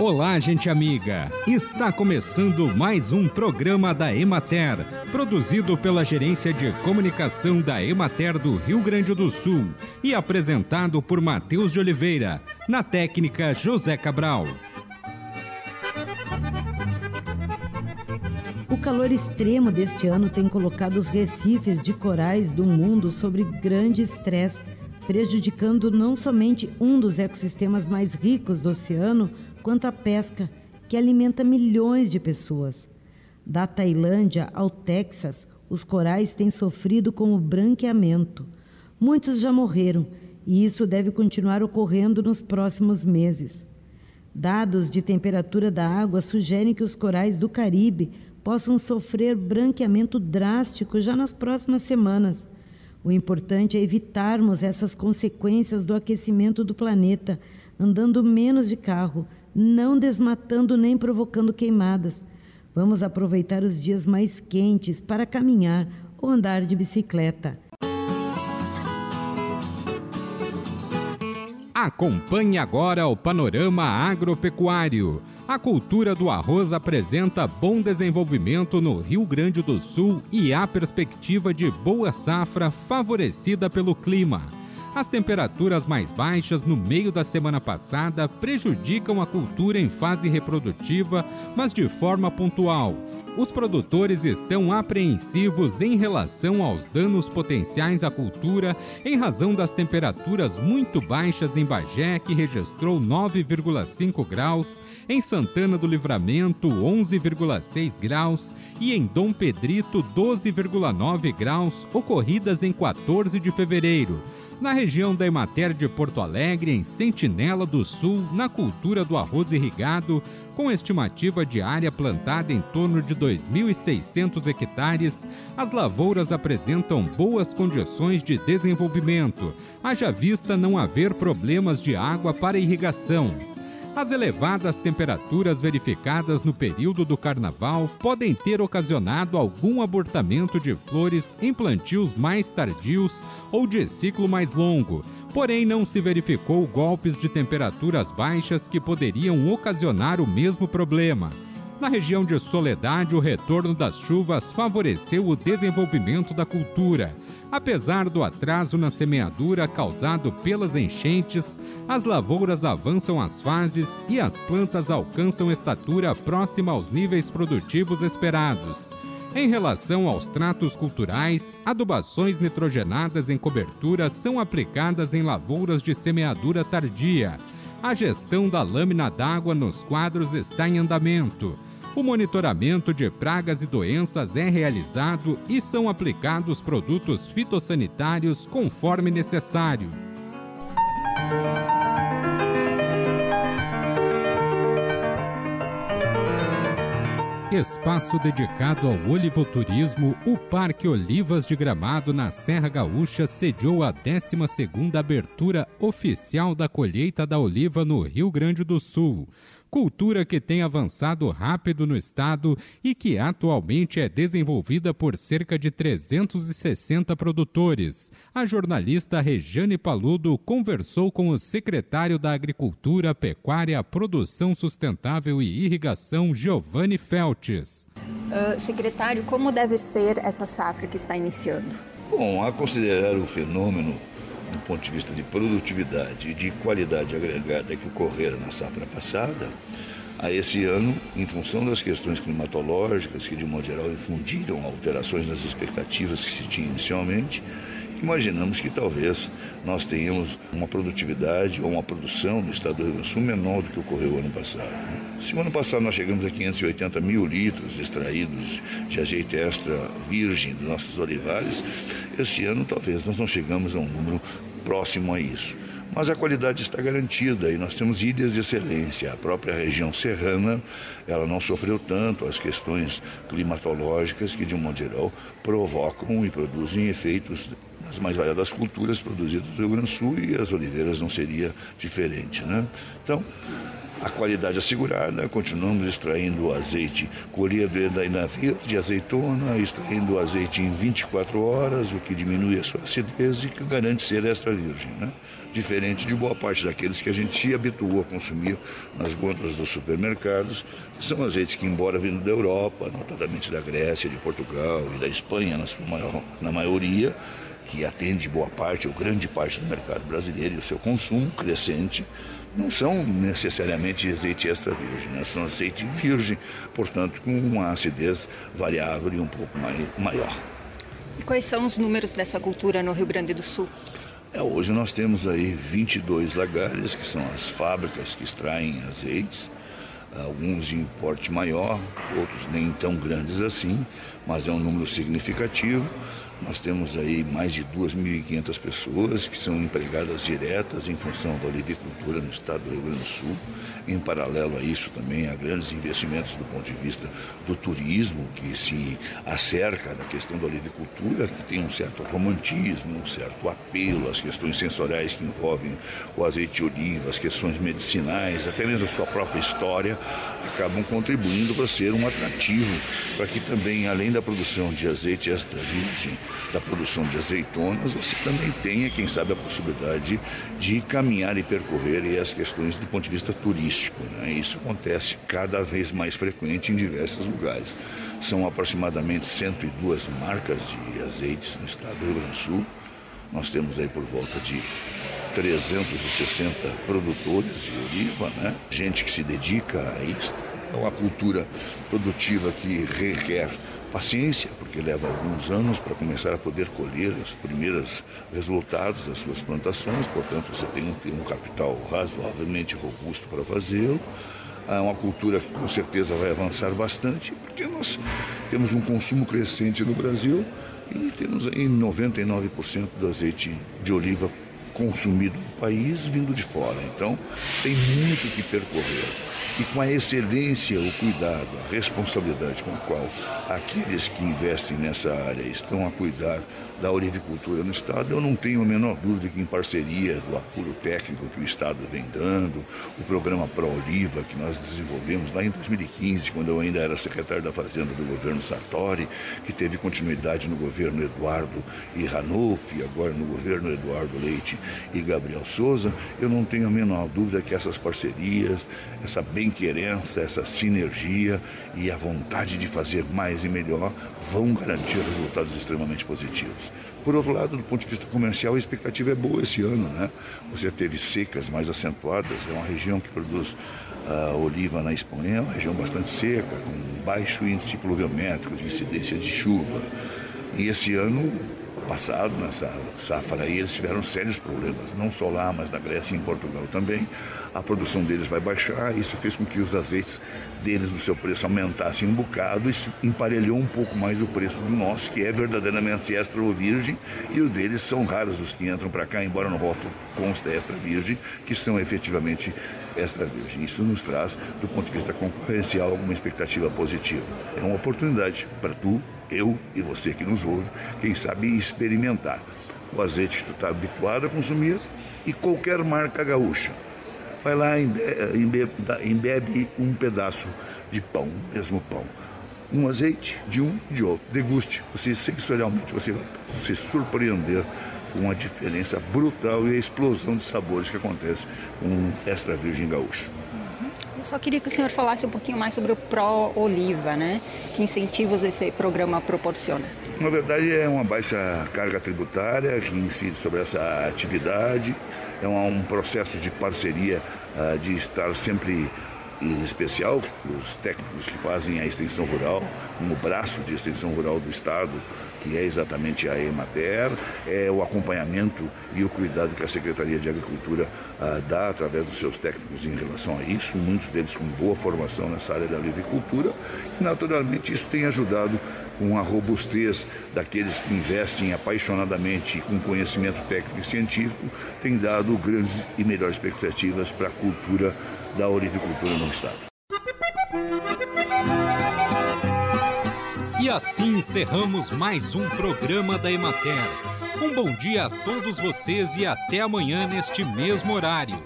Olá, gente amiga! Está começando mais um programa da Emater, produzido pela Gerência de Comunicação da Emater do Rio Grande do Sul e apresentado por Matheus de Oliveira, na técnica José Cabral. O calor extremo deste ano tem colocado os recifes de corais do mundo sobre grande estresse, prejudicando não somente um dos ecossistemas mais ricos do oceano, quanto à pesca, que alimenta milhões de pessoas. Da Tailândia ao Texas, os corais têm sofrido com o branqueamento. Muitos já morreram e isso deve continuar ocorrendo nos próximos meses. Dados de temperatura da água sugerem que os corais do Caribe possam sofrer branqueamento drástico já nas próximas semanas. O importante é evitarmos essas consequências do aquecimento do planeta, andando menos de carro, não desmatando nem provocando queimadas. Vamos aproveitar os dias mais quentes para caminhar ou andar de bicicleta. Acompanhe agora o panorama agropecuário. A cultura do arroz apresenta bom desenvolvimento no Rio Grande do Sul e há perspectiva de boa safra favorecida pelo clima. As temperaturas mais baixas no meio da semana passada prejudicam a cultura em fase reprodutiva, mas de forma pontual. Os produtores estão apreensivos em relação aos danos potenciais à cultura em razão das temperaturas muito baixas em Bagé, que registrou 9,5 graus, em Santana do Livramento, 11,6 graus e em Dom Pedrito, 12,9 graus, ocorridas em 14 de fevereiro na região da Emater de Porto Alegre, em Sentinela do Sul, na cultura do arroz irrigado, com estimativa de área plantada em torno de 2.600 hectares, as lavouras apresentam boas condições de desenvolvimento, haja vista não haver problemas de água para irrigação. As elevadas temperaturas verificadas no período do carnaval podem ter ocasionado algum abortamento de flores em plantios mais tardios ou de ciclo mais longo, porém não se verificou golpes de temperaturas baixas que poderiam ocasionar o mesmo problema. Na região de Soledade, o retorno das chuvas favoreceu o desenvolvimento da cultura. Apesar do atraso na semeadura causado pelas enchentes, as lavouras avançam as fases e as plantas alcançam estatura próxima aos níveis produtivos esperados. Em relação aos tratos culturais, adubações nitrogenadas em cobertura são aplicadas em lavouras de semeadura tardia. A gestão da lâmina d'água nos quadros está em andamento. O monitoramento de pragas e doenças é realizado e são aplicados produtos fitossanitários conforme necessário. Espaço dedicado ao olivoturismo, o Parque Olivas de Gramado, na Serra Gaúcha, sediou a 12ª abertura oficial da colheita da oliva no Rio Grande do Sul cultura que tem avançado rápido no estado e que atualmente é desenvolvida por cerca de 360 produtores. A jornalista Rejane Paludo conversou com o secretário da Agricultura, Pecuária, Produção Sustentável e Irrigação, Giovanni Feltes. Uh, secretário, como deve ser essa safra que está iniciando? Bom, a considerar o fenômeno do ponto de vista de produtividade e de qualidade agregada que ocorreram na safra passada, a esse ano, em função das questões climatológicas que, de modo geral, infundiram alterações nas expectativas que se tinha inicialmente, imaginamos que talvez nós tenhamos uma produtividade ou uma produção no estado do Rio Grande do Sul menor do que ocorreu ano passado. Se o ano passado nós chegamos a 580 mil litros extraídos de azeite extra virgem dos nossos olivares, esse ano talvez nós não chegamos a um número próximo a isso. Mas a qualidade está garantida e nós temos ilhas de excelência. A própria região serrana, ela não sofreu tanto as questões climatológicas que, de um modo geral, provocam e produzem efeitos as mais variadas culturas produzidas no Rio Grande do Sul e as oliveiras não seria diferente. Né? Então, a qualidade assegurada, continuamos extraindo o azeite colhido na de azeitona, extraindo o azeite em 24 horas, o que diminui a sua acidez e que garante ser extra virgem, né? diferente de boa parte daqueles que a gente se habituou a consumir nas gôndolas dos supermercados, são azeites que, embora vindo da Europa, notadamente da Grécia, de Portugal e da Espanha, na, sua maior, na maioria, que atende boa parte ou grande parte do mercado brasileiro e o seu consumo crescente, não são necessariamente azeite extra virgem, né? são azeite virgem, portanto com uma acidez variável e um pouco maior. E quais são os números dessa cultura no Rio Grande do Sul? É, hoje nós temos aí 22 lagares, que são as fábricas que extraem azeites, alguns de porte maior, outros nem tão grandes assim, mas é um número significativo. Nós temos aí mais de 2.500 pessoas que são empregadas diretas em função da olivicultura no estado do Rio Grande do Sul. Em paralelo a isso também há grandes investimentos do ponto de vista do turismo que se acerca da questão da olivicultura, que tem um certo romantismo, um certo apelo às questões sensoriais que envolvem o azeite de oliva, as questões medicinais, até mesmo a sua própria história, acabam contribuindo para ser um atrativo para que também, além da produção de azeite extra virgem, da produção de azeitonas, você também tenha, quem sabe, a possibilidade de caminhar e percorrer as questões do ponto de vista turístico. Né? Isso acontece cada vez mais frequente em diversos lugares. São aproximadamente 102 marcas de azeites no estado do Rio Grande do Sul. Nós temos aí por volta de 360 produtores de oliva, né? gente que se dedica a isso. É uma cultura produtiva que requer paciência, porque leva alguns anos para começar a poder colher os primeiros resultados das suas plantações, portanto você tem que ter um capital razoavelmente robusto para fazê-lo. É uma cultura que com certeza vai avançar bastante, porque nós temos um consumo crescente no Brasil e temos aí 99% do azeite de oliva consumido no país vindo de fora. Então tem muito que percorrer e com a excelência, o cuidado, a responsabilidade com a qual aqueles que investem nessa área estão a cuidar da olivicultura no Estado, eu não tenho a menor dúvida que em parceria do apuro técnico que o Estado vem dando, o programa Pro Oliva que nós desenvolvemos lá em 2015, quando eu ainda era secretário da Fazenda do governo Sartori, que teve continuidade no governo Eduardo e Ranolfi, agora no governo Eduardo Leite e Gabriel Souza, eu não tenho a menor dúvida que essas parcerias, essa bem-querença, essa sinergia e a vontade de fazer mais e melhor vão garantir resultados extremamente positivos. Por outro lado, do ponto de vista comercial, a expectativa é boa esse ano, né? Você teve secas mais acentuadas, é uma região que produz uh, oliva na Espanha, é uma região bastante seca, com baixo índice pluviométrico, de incidência de chuva. E esse ano passado, nessa safra aí, eles tiveram sérios problemas, não só lá, mas na Grécia e em Portugal também. A produção deles vai baixar, isso fez com que os azeites deles, no seu preço, aumentassem um bocado e emparelhou um pouco mais o preço do nosso, que é verdadeiramente extra ou virgem, e o deles são raros os que entram para cá, embora no rótulo consta extra virgem, que são efetivamente extra virgem. Isso nos traz, do ponto de vista concorrencial, alguma expectativa positiva. É uma oportunidade para tu eu e você que nos ouve, quem sabe experimentar o azeite que tu está habituado a consumir e qualquer marca gaúcha. Vai lá embebe, embebe um pedaço de pão, mesmo pão. Um azeite de um e de outro. Deguste. Você sensorialmente você vai se surpreender com a diferença brutal e a explosão de sabores que acontece com extra virgem gaúcho. Eu só queria que o senhor falasse um pouquinho mais sobre o Pro Oliva, né? Que incentivos esse programa proporciona? Na verdade, é uma baixa carga tributária que incide sobre essa atividade. É um processo de parceria, ah, de estar sempre em especial os técnicos que fazem a extensão rural, como braço de extensão rural do Estado, que é exatamente a Emater, é o acompanhamento e o cuidado que a Secretaria de Agricultura ah, dá através dos seus técnicos em relação a isso, muitos deles com boa formação nessa área da agricultura, e naturalmente isso tem ajudado com a robustez daqueles que investem apaixonadamente com conhecimento técnico e científico, tem dado grandes e melhores expectativas para a cultura da olivicultura no estado. E assim encerramos mais um programa da Emater Um bom dia a todos vocês e até amanhã neste mesmo horário.